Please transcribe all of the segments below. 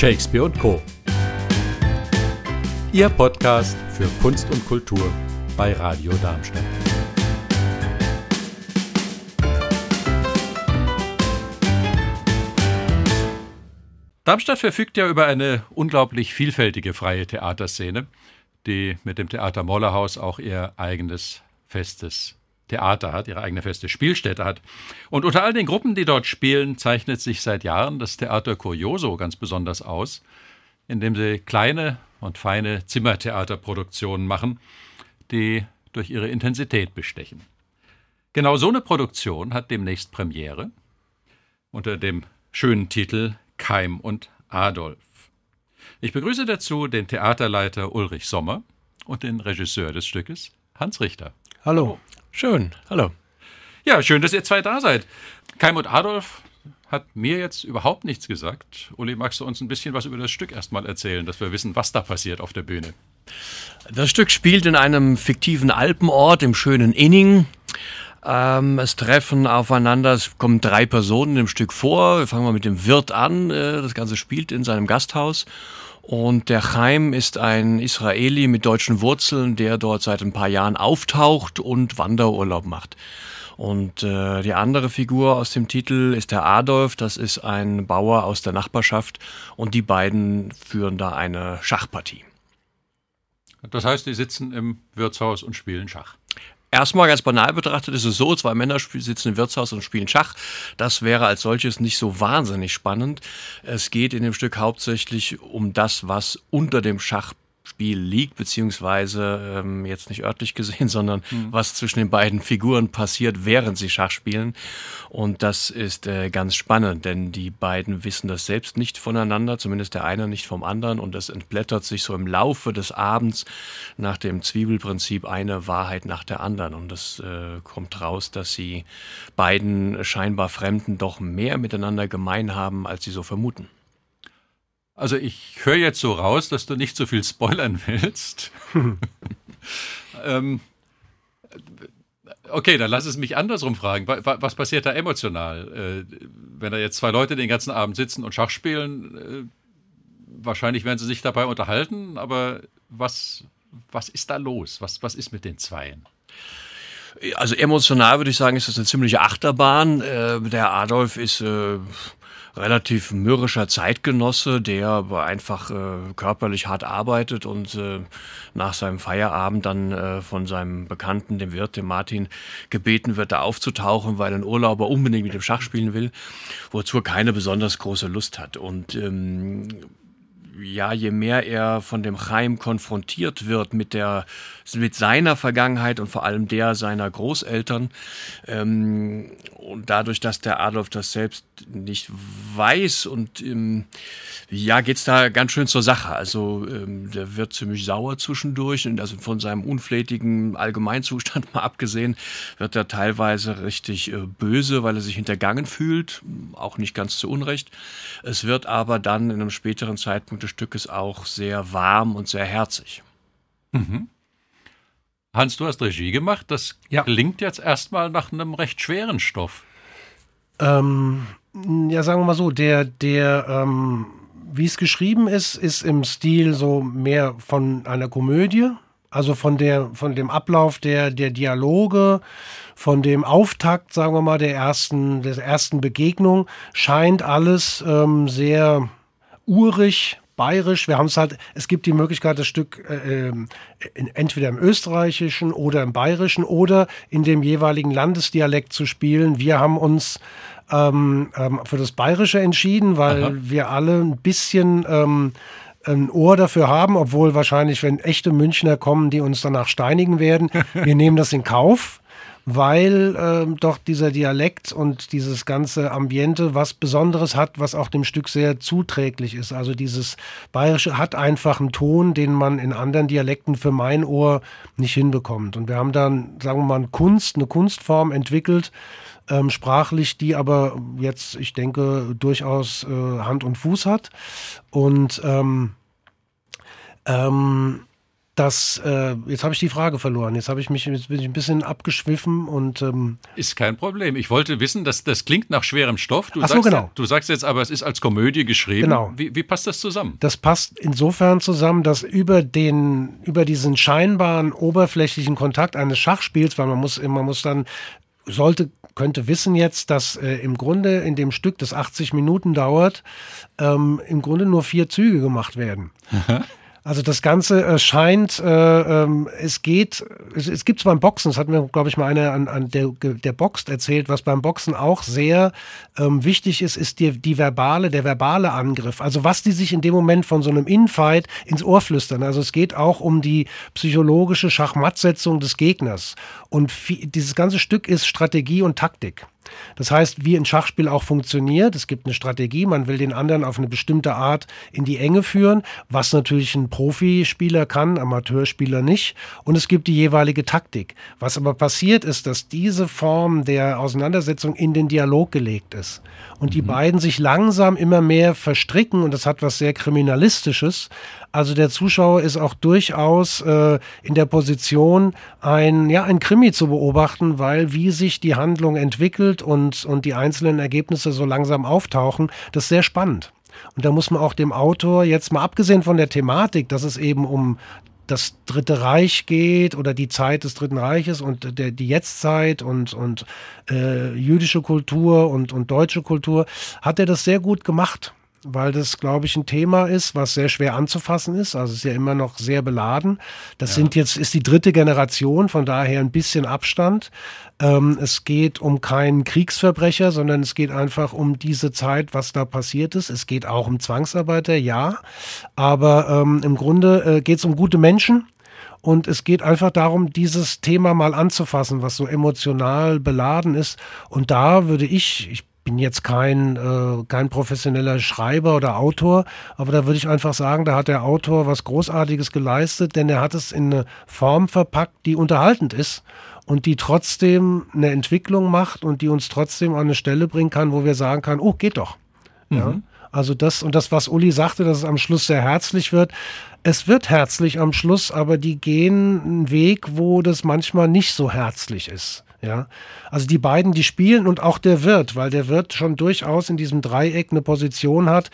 Shakespeare und Co. Ihr Podcast für Kunst und Kultur bei Radio Darmstadt. Darmstadt verfügt ja über eine unglaublich vielfältige freie Theaterszene, die mit dem Theater Mollerhaus auch ihr eigenes festes Theater hat, ihre eigene feste Spielstätte hat. Und unter all den Gruppen, die dort spielen, zeichnet sich seit Jahren das Theater Curioso ganz besonders aus, indem sie kleine und feine Zimmertheaterproduktionen machen, die durch ihre Intensität bestechen. Genau so eine Produktion hat demnächst Premiere unter dem schönen Titel Keim und Adolf. Ich begrüße dazu den Theaterleiter Ulrich Sommer und den Regisseur des Stückes, Hans Richter. Hallo. Schön. Hallo. Ja, schön, dass ihr zwei da seid. Keim und Adolf hat mir jetzt überhaupt nichts gesagt. Uli, magst du uns ein bisschen was über das Stück erstmal erzählen, dass wir wissen, was da passiert auf der Bühne? Das Stück spielt in einem fiktiven Alpenort im schönen Inning. Ähm, es treffen aufeinander, es kommen drei Personen im Stück vor. Wir fangen mal mit dem Wirt an. Äh, das Ganze spielt in seinem Gasthaus. Und der Chaim ist ein Israeli mit deutschen Wurzeln, der dort seit ein paar Jahren auftaucht und Wanderurlaub macht. Und äh, die andere Figur aus dem Titel ist der Adolf, das ist ein Bauer aus der Nachbarschaft und die beiden führen da eine Schachpartie. Das heißt, die sitzen im Wirtshaus und spielen Schach. Erstmal ganz banal betrachtet ist es so, zwei Männer sitzen im Wirtshaus und spielen Schach. Das wäre als solches nicht so wahnsinnig spannend. Es geht in dem Stück hauptsächlich um das, was unter dem Schach Spiel liegt, beziehungsweise ähm, jetzt nicht örtlich gesehen, sondern mhm. was zwischen den beiden Figuren passiert, während sie Schach spielen. Und das ist äh, ganz spannend, denn die beiden wissen das selbst nicht voneinander, zumindest der eine nicht vom anderen. Und es entblättert sich so im Laufe des Abends nach dem Zwiebelprinzip eine Wahrheit nach der anderen. Und es äh, kommt raus, dass sie beiden scheinbar Fremden doch mehr miteinander gemein haben, als sie so vermuten. Also ich höre jetzt so raus, dass du nicht so viel spoilern willst. ähm, okay, dann lass es mich andersrum fragen. Was passiert da emotional? Äh, wenn da jetzt zwei Leute den ganzen Abend sitzen und Schach spielen, äh, wahrscheinlich werden sie sich dabei unterhalten, aber was, was ist da los? Was, was ist mit den Zweien? Also emotional würde ich sagen, ist das eine ziemliche Achterbahn. Äh, der Adolf ist relativ mürrischer Zeitgenosse, der einfach äh, körperlich hart arbeitet und äh, nach seinem Feierabend dann äh, von seinem Bekannten, dem Wirt, dem Martin, gebeten wird, da aufzutauchen, weil ein Urlauber unbedingt mit dem Schach spielen will, wozu er keine besonders große Lust hat. Und ähm, ja, je mehr er von dem Chaim konfrontiert wird mit der, mit seiner Vergangenheit und vor allem der seiner Großeltern, ähm, und dadurch, dass der Adolf das selbst nicht weiß und ähm, ja, geht's da ganz schön zur Sache. Also ähm, der wird ziemlich sauer zwischendurch und also von seinem unflätigen Allgemeinzustand mal abgesehen, wird er teilweise richtig äh, böse, weil er sich hintergangen fühlt, auch nicht ganz zu Unrecht. Es wird aber dann in einem späteren Zeitpunkt des Stückes auch sehr warm und sehr herzig. Mhm. Hans, du hast Regie gemacht. Das ja. klingt jetzt erstmal nach einem recht schweren Stoff. Ähm, ja, sagen wir mal so, der, der, ähm, wie es geschrieben ist, ist im Stil so mehr von einer Komödie. Also von der, von dem Ablauf der, der Dialoge, von dem Auftakt, sagen wir mal, der ersten, der ersten Begegnung, scheint alles ähm, sehr urig, bayerisch. Wir haben es halt, es gibt die Möglichkeit, das Stück äh, ähm, in, entweder im österreichischen oder im bayerischen oder in dem jeweiligen Landesdialekt zu spielen. Wir haben uns ähm, ähm, für das Bayerische entschieden, weil Aha. wir alle ein bisschen ähm, ein Ohr dafür haben, obwohl wahrscheinlich, wenn echte Münchner kommen, die uns danach steinigen werden, wir nehmen das in Kauf weil ähm, doch dieser Dialekt und dieses ganze Ambiente was Besonderes hat, was auch dem Stück sehr zuträglich ist. Also dieses Bayerische hat einfach einen Ton, den man in anderen Dialekten für mein Ohr nicht hinbekommt. Und wir haben dann, sagen wir mal, Kunst, eine Kunstform entwickelt, ähm, sprachlich, die aber jetzt, ich denke, durchaus äh, Hand und Fuß hat. Und ähm, ähm, das, äh, jetzt habe ich die Frage verloren. Jetzt habe ich mich jetzt bin ich ein bisschen abgeschwiffen und ähm ist kein Problem. Ich wollte wissen, dass das klingt nach schwerem Stoff. Du Ach so, sagst, genau. Du sagst jetzt aber, es ist als Komödie geschrieben. Genau. Wie, wie passt das zusammen? Das passt insofern zusammen, dass über den, über diesen scheinbaren oberflächlichen Kontakt eines Schachspiels, weil man muss, man muss dann, sollte, könnte wissen jetzt, dass äh, im Grunde in dem Stück, das 80 Minuten dauert, ähm, im Grunde nur vier Züge gemacht werden. Also das Ganze äh, scheint, äh, ähm, es geht, es, es gibt beim Boxen, das hat mir, glaube ich, mal einer an, an der, der boxt erzählt, was beim Boxen auch sehr ähm, wichtig ist, ist die, die verbale, der verbale Angriff. Also was die sich in dem Moment von so einem Infight ins Ohr flüstern. Also es geht auch um die psychologische Schachmattsetzung des Gegners. Und viel, dieses ganze Stück ist Strategie und Taktik. Das heißt, wie ein Schachspiel auch funktioniert, es gibt eine Strategie, man will den anderen auf eine bestimmte Art in die Enge führen, was natürlich ein Profispieler kann, Amateurspieler nicht. Und es gibt die jeweilige Taktik. Was aber passiert ist, dass diese Form der Auseinandersetzung in den Dialog gelegt ist. Und die beiden sich langsam immer mehr verstricken und das hat was sehr Kriminalistisches. Also der Zuschauer ist auch durchaus äh, in der Position, ein, ja, ein Krimi zu beobachten, weil wie sich die Handlung entwickelt und, und die einzelnen Ergebnisse so langsam auftauchen, das ist sehr spannend. Und da muss man auch dem Autor jetzt mal abgesehen von der Thematik, dass es eben um das Dritte Reich geht oder die Zeit des Dritten Reiches und der, die Jetztzeit und, und äh, jüdische Kultur und, und deutsche Kultur, hat er das sehr gut gemacht weil das, glaube ich, ein Thema ist, was sehr schwer anzufassen ist. Also es ist ja immer noch sehr beladen. Das ja. sind jetzt, ist die dritte Generation, von daher ein bisschen Abstand. Ähm, es geht um keinen Kriegsverbrecher, sondern es geht einfach um diese Zeit, was da passiert ist. Es geht auch um Zwangsarbeiter, ja. Aber ähm, im Grunde äh, geht es um gute Menschen. Und es geht einfach darum, dieses Thema mal anzufassen, was so emotional beladen ist. Und da würde ich, ich bin jetzt kein, äh, kein professioneller Schreiber oder Autor, aber da würde ich einfach sagen, da hat der Autor was Großartiges geleistet, denn er hat es in eine Form verpackt, die unterhaltend ist und die trotzdem eine Entwicklung macht und die uns trotzdem an eine Stelle bringen kann, wo wir sagen können, oh, geht doch. Mhm. Ja? Also das und das, was Uli sagte, dass es am Schluss sehr herzlich wird. Es wird herzlich am Schluss, aber die gehen einen Weg, wo das manchmal nicht so herzlich ist. Ja, also die beiden, die spielen und auch der Wirt, weil der Wirt schon durchaus in diesem Dreieck eine Position hat.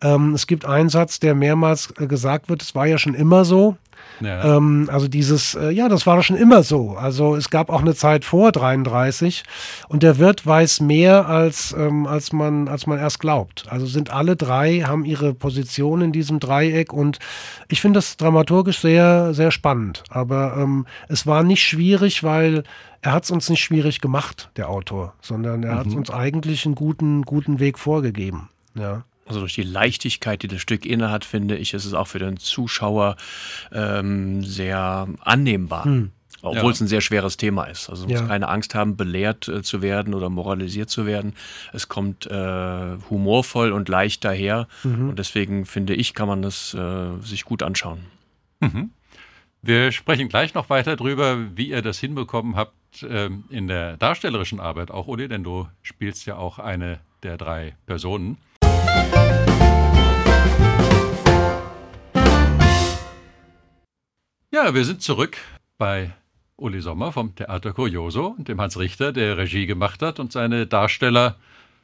Ähm, es gibt einen Satz, der mehrmals äh, gesagt wird, es war ja schon immer so. Ja. Ähm, also dieses, äh, ja, das war schon immer so. Also es gab auch eine Zeit vor 33 und der Wirt weiß mehr, als, ähm, als, man, als man erst glaubt. Also sind alle drei, haben ihre Position in diesem Dreieck und ich finde das dramaturgisch sehr, sehr spannend. Aber ähm, es war nicht schwierig, weil er hat es uns nicht schwierig gemacht, der Autor, sondern er mhm. hat uns eigentlich einen guten, guten Weg vorgegeben. Ja. Also durch die Leichtigkeit, die das Stück innehat, finde ich, ist es auch für den Zuschauer ähm, sehr annehmbar. Hm. Obwohl ja. es ein sehr schweres Thema ist. Also man ja. muss keine Angst haben, belehrt äh, zu werden oder moralisiert zu werden. Es kommt äh, humorvoll und leicht daher. Mhm. Und deswegen finde ich, kann man das äh, sich gut anschauen. Mhm. Wir sprechen gleich noch weiter drüber, wie ihr das hinbekommen habt ähm, in der darstellerischen Arbeit, auch Uli, denn du spielst ja auch eine der drei Personen. Ja, wir sind zurück bei Uli Sommer vom Theater Curioso und dem Hans Richter, der Regie gemacht hat und seine Darsteller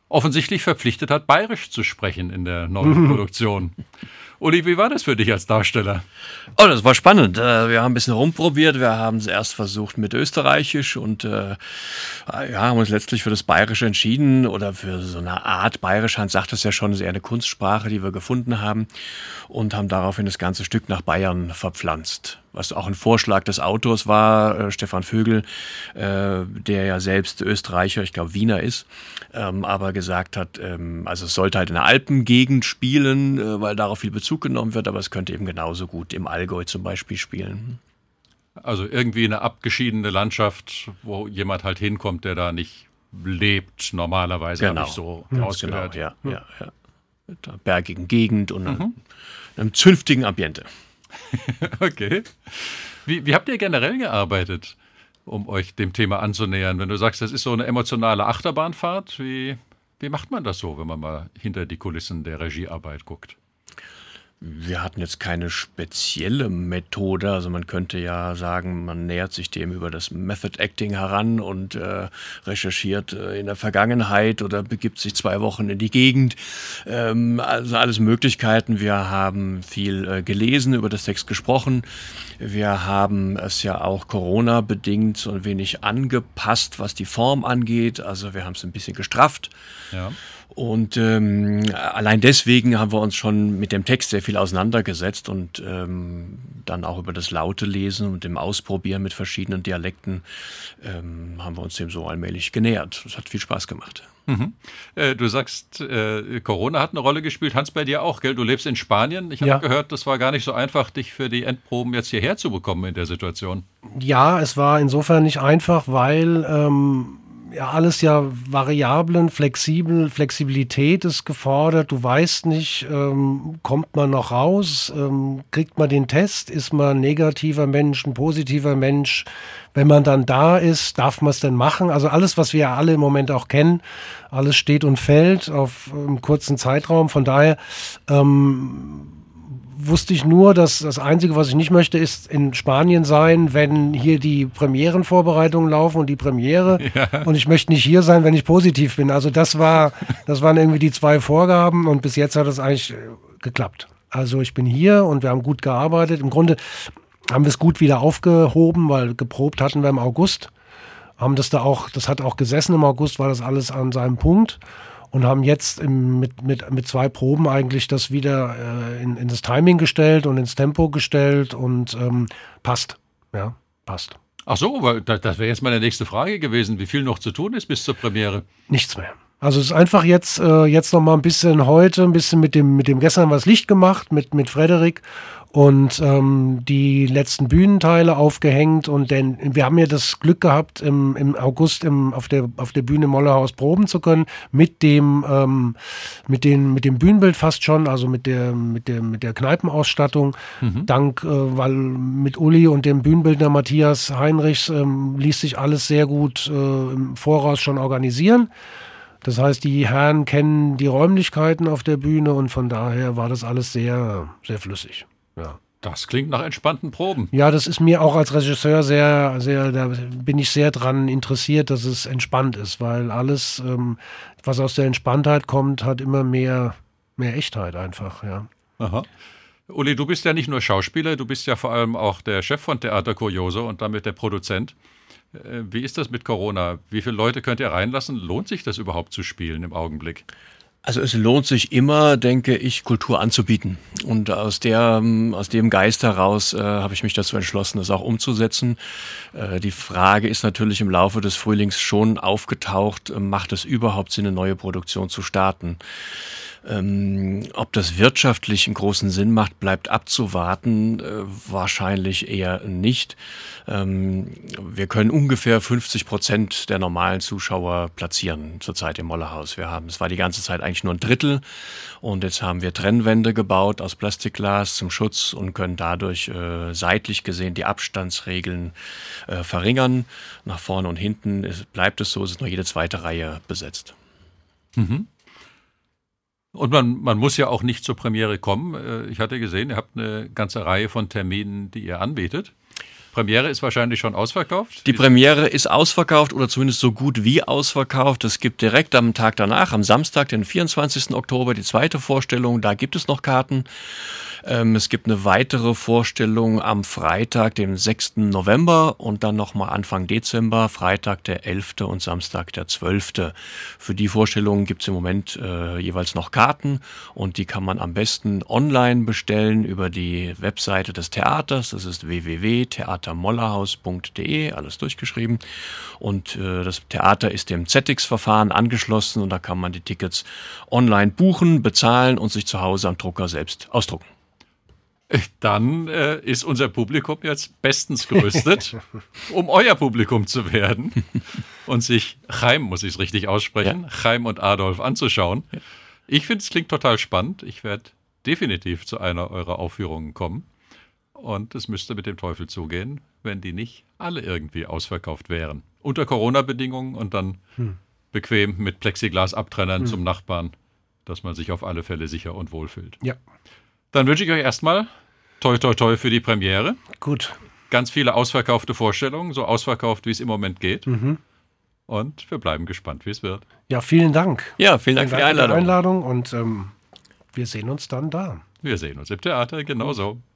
offensichtlich verpflichtet hat, bayerisch zu sprechen in der neuen Produktion. Uli, wie war das für dich als Darsteller? Oh, das war spannend. Äh, wir haben ein bisschen rumprobiert. Wir haben es erst versucht mit Österreichisch und äh, ja, haben uns letztlich für das Bayerische entschieden oder für so eine Art Bayerisch. Hans sagt es ja schon, ist eher eine Kunstsprache, die wir gefunden haben und haben daraufhin das ganze Stück nach Bayern verpflanzt was auch ein Vorschlag des Autors war, äh, Stefan Vögel, äh, der ja selbst Österreicher, ich glaube Wiener ist, ähm, aber gesagt hat, ähm, also es sollte halt in der Alpengegend spielen, äh, weil darauf viel Bezug genommen wird, aber es könnte eben genauso gut im Allgäu zum Beispiel spielen. Also irgendwie eine abgeschiedene Landschaft, wo jemand halt hinkommt, der da nicht lebt, normalerweise genau. habe ich so ja, rausgehört. Genau, ja, ja, ja. Mit einer bergigen Gegend und mhm. einem, einem zünftigen Ambiente. okay. Wie, wie habt ihr generell gearbeitet, um euch dem Thema anzunähern? Wenn du sagst, das ist so eine emotionale Achterbahnfahrt, wie, wie macht man das so, wenn man mal hinter die Kulissen der Regiearbeit guckt? Wir hatten jetzt keine spezielle Methode. Also man könnte ja sagen, man nähert sich dem über das Method Acting heran und äh, recherchiert äh, in der Vergangenheit oder begibt sich zwei Wochen in die Gegend. Ähm, also alles Möglichkeiten. Wir haben viel äh, gelesen, über das Text gesprochen. Wir haben es ja auch Corona-bedingt so ein wenig angepasst, was die Form angeht. Also wir haben es ein bisschen gestrafft. Ja. Und ähm, allein deswegen haben wir uns schon mit dem Text sehr viel auseinandergesetzt und ähm, dann auch über das laute Lesen und dem Ausprobieren mit verschiedenen Dialekten ähm, haben wir uns dem so allmählich genähert. Das hat viel Spaß gemacht. Mhm. Äh, du sagst, äh, Corona hat eine Rolle gespielt. Hans, bei dir auch, gell? Du lebst in Spanien. Ich habe ja. gehört, das war gar nicht so einfach, dich für die Endproben jetzt hierher zu bekommen in der Situation. Ja, es war insofern nicht einfach, weil ähm, ja alles ja Variablen, flexibel, Flexibilität ist gefordert. Du weißt nicht, ähm, kommt man noch raus, ähm, kriegt man den Test, ist man ein negativer Mensch, ein positiver Mensch. Wenn man dann da ist, darf man es denn machen? Also alles, was wir alle im Moment auch kennen, alles steht und fällt auf einem kurzen Zeitraum. Von daher ähm, wusste ich nur, dass das Einzige, was ich nicht möchte, ist in Spanien sein, wenn hier die Premierenvorbereitungen laufen und die Premiere. Ja. Und ich möchte nicht hier sein, wenn ich positiv bin. Also das war, das waren irgendwie die zwei Vorgaben und bis jetzt hat es eigentlich äh, geklappt. Also ich bin hier und wir haben gut gearbeitet. Im Grunde haben wir es gut wieder aufgehoben, weil geprobt hatten wir im August. Haben das da auch, das hat auch gesessen im August, war das alles an seinem Punkt und haben jetzt im, mit, mit, mit zwei Proben eigentlich das wieder äh, in, in das Timing gestellt und ins Tempo gestellt und ähm, passt. Ja, passt. Ach so, weil das wäre jetzt meine nächste Frage gewesen, wie viel noch zu tun ist bis zur Premiere? Nichts mehr. Also es ist einfach jetzt, äh, jetzt noch mal ein bisschen heute, ein bisschen mit dem, mit dem gestern was Licht gemacht, mit, mit Frederik und ähm, die letzten Bühnenteile aufgehängt. Und denn wir haben ja das Glück gehabt, im, im August im, auf, der, auf der Bühne Mollerhaus proben zu können, mit dem, ähm, mit, den, mit dem Bühnenbild fast schon, also mit der, mit der, mit der Kneipenausstattung. Mhm. Dank, äh, weil mit Uli und dem Bühnenbildner Matthias Heinrichs ähm, ließ sich alles sehr gut äh, im Voraus schon organisieren. Das heißt, die Herren kennen die Räumlichkeiten auf der Bühne und von daher war das alles sehr, sehr flüssig. Ja. Das klingt nach entspannten Proben. Ja, das ist mir auch als Regisseur sehr, sehr, da bin ich sehr dran interessiert, dass es entspannt ist, weil alles, ähm, was aus der Entspanntheit kommt, hat immer mehr, mehr Echtheit einfach, ja. Aha. Uli, du bist ja nicht nur Schauspieler, du bist ja vor allem auch der Chef von Theater Curioso und damit der Produzent. Äh, wie ist das mit Corona? Wie viele Leute könnt ihr reinlassen? Lohnt sich das überhaupt zu spielen im Augenblick? Also es lohnt sich immer, denke ich, Kultur anzubieten. Und aus, der, aus dem Geist heraus äh, habe ich mich dazu entschlossen, das auch umzusetzen. Äh, die Frage ist natürlich im Laufe des Frühlings schon aufgetaucht, äh, macht es überhaupt Sinn, eine neue Produktion zu starten? Ähm, ob das wirtschaftlich einen großen Sinn macht, bleibt abzuwarten. Äh, wahrscheinlich eher nicht. Ähm, wir können ungefähr 50 Prozent der normalen Zuschauer platzieren zurzeit im Mollerhaus. Wir haben, es war die ganze Zeit eigentlich nur ein Drittel und jetzt haben wir Trennwände gebaut aus Plastikglas zum Schutz und können dadurch äh, seitlich gesehen die Abstandsregeln äh, verringern. Nach vorne und hinten ist, bleibt es so, es ist nur jede zweite Reihe besetzt. Mhm. Und man, man muss ja auch nicht zur Premiere kommen. Äh, ich hatte gesehen, ihr habt eine ganze Reihe von Terminen, die ihr anbietet. Premiere ist wahrscheinlich schon ausverkauft? Die Premiere ist ausverkauft oder zumindest so gut wie ausverkauft. Es gibt direkt am Tag danach, am Samstag, den 24. Oktober, die zweite Vorstellung. Da gibt es noch Karten. Ähm, es gibt eine weitere Vorstellung am Freitag, dem 6. November und dann nochmal Anfang Dezember, Freitag der 11. und Samstag der 12. Für die Vorstellungen gibt es im Moment äh, jeweils noch Karten und die kann man am besten online bestellen über die Webseite des Theaters. Das ist www.theatermollerhaus.de, alles durchgeschrieben. Und äh, das Theater ist dem ZX-Verfahren angeschlossen und da kann man die Tickets online buchen, bezahlen und sich zu Hause am Drucker selbst ausdrucken. Dann äh, ist unser Publikum jetzt bestens gerüstet, um euer Publikum zu werden und sich Chaim, muss ich es richtig aussprechen, ja. Chaim und Adolf anzuschauen. Ich finde, es klingt total spannend. Ich werde definitiv zu einer eurer Aufführungen kommen. Und es müsste mit dem Teufel zugehen, wenn die nicht alle irgendwie ausverkauft wären. Unter Corona-Bedingungen und dann hm. bequem mit Plexiglas-Abtrennern hm. zum Nachbarn, dass man sich auf alle Fälle sicher und wohl fühlt. Ja. Dann wünsche ich euch erstmal toi toi toi für die Premiere. Gut. Ganz viele ausverkaufte Vorstellungen, so ausverkauft, wie es im Moment geht. Mhm. Und wir bleiben gespannt, wie es wird. Ja, vielen Dank. Ja, vielen Dank, Vielen für die Einladung. Einladung und ähm, wir sehen uns dann da. Wir sehen uns im Theater, genauso.